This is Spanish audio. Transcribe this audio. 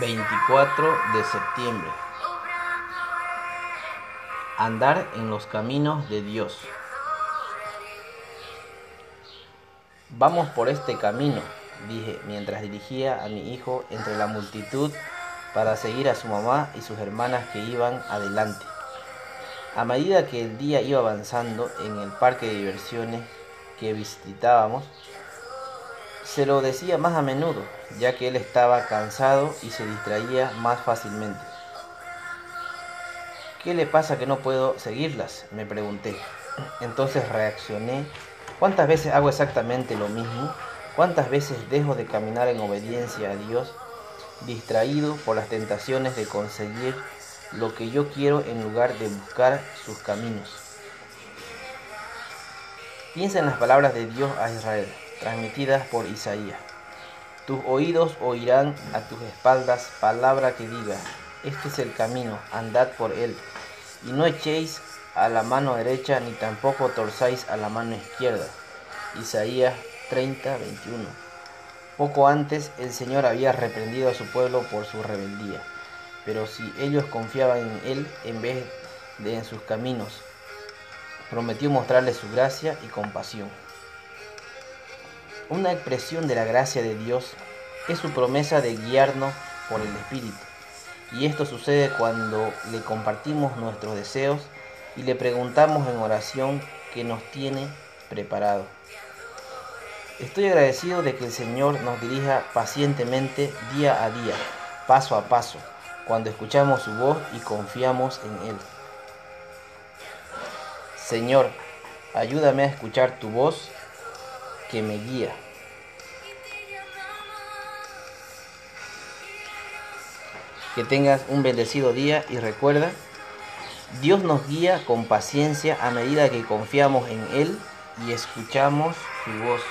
24 de septiembre. Andar en los caminos de Dios. Vamos por este camino, dije mientras dirigía a mi hijo entre la multitud para seguir a su mamá y sus hermanas que iban adelante. A medida que el día iba avanzando en el parque de diversiones que visitábamos, se lo decía más a menudo, ya que él estaba cansado y se distraía más fácilmente. ¿Qué le pasa que no puedo seguirlas? me pregunté. Entonces reaccioné. ¿Cuántas veces hago exactamente lo mismo? ¿Cuántas veces dejo de caminar en obediencia a Dios, distraído por las tentaciones de conseguir lo que yo quiero en lugar de buscar sus caminos? Piensa en las palabras de Dios a Israel transmitidas por Isaías. Tus oídos oirán a tus espaldas palabra que diga, este es el camino, andad por él, y no echéis a la mano derecha ni tampoco torzáis a la mano izquierda. Isaías 30, 21. Poco antes el Señor había reprendido a su pueblo por su rebeldía, pero si ellos confiaban en Él en vez de en sus caminos, prometió mostrarles su gracia y compasión. Una expresión de la gracia de Dios es su promesa de guiarnos por el Espíritu. Y esto sucede cuando le compartimos nuestros deseos y le preguntamos en oración que nos tiene preparado. Estoy agradecido de que el Señor nos dirija pacientemente día a día, paso a paso, cuando escuchamos su voz y confiamos en Él. Señor, ayúdame a escuchar tu voz que me guía. Que tengas un bendecido día y recuerda, Dios nos guía con paciencia a medida que confiamos en Él y escuchamos su voz.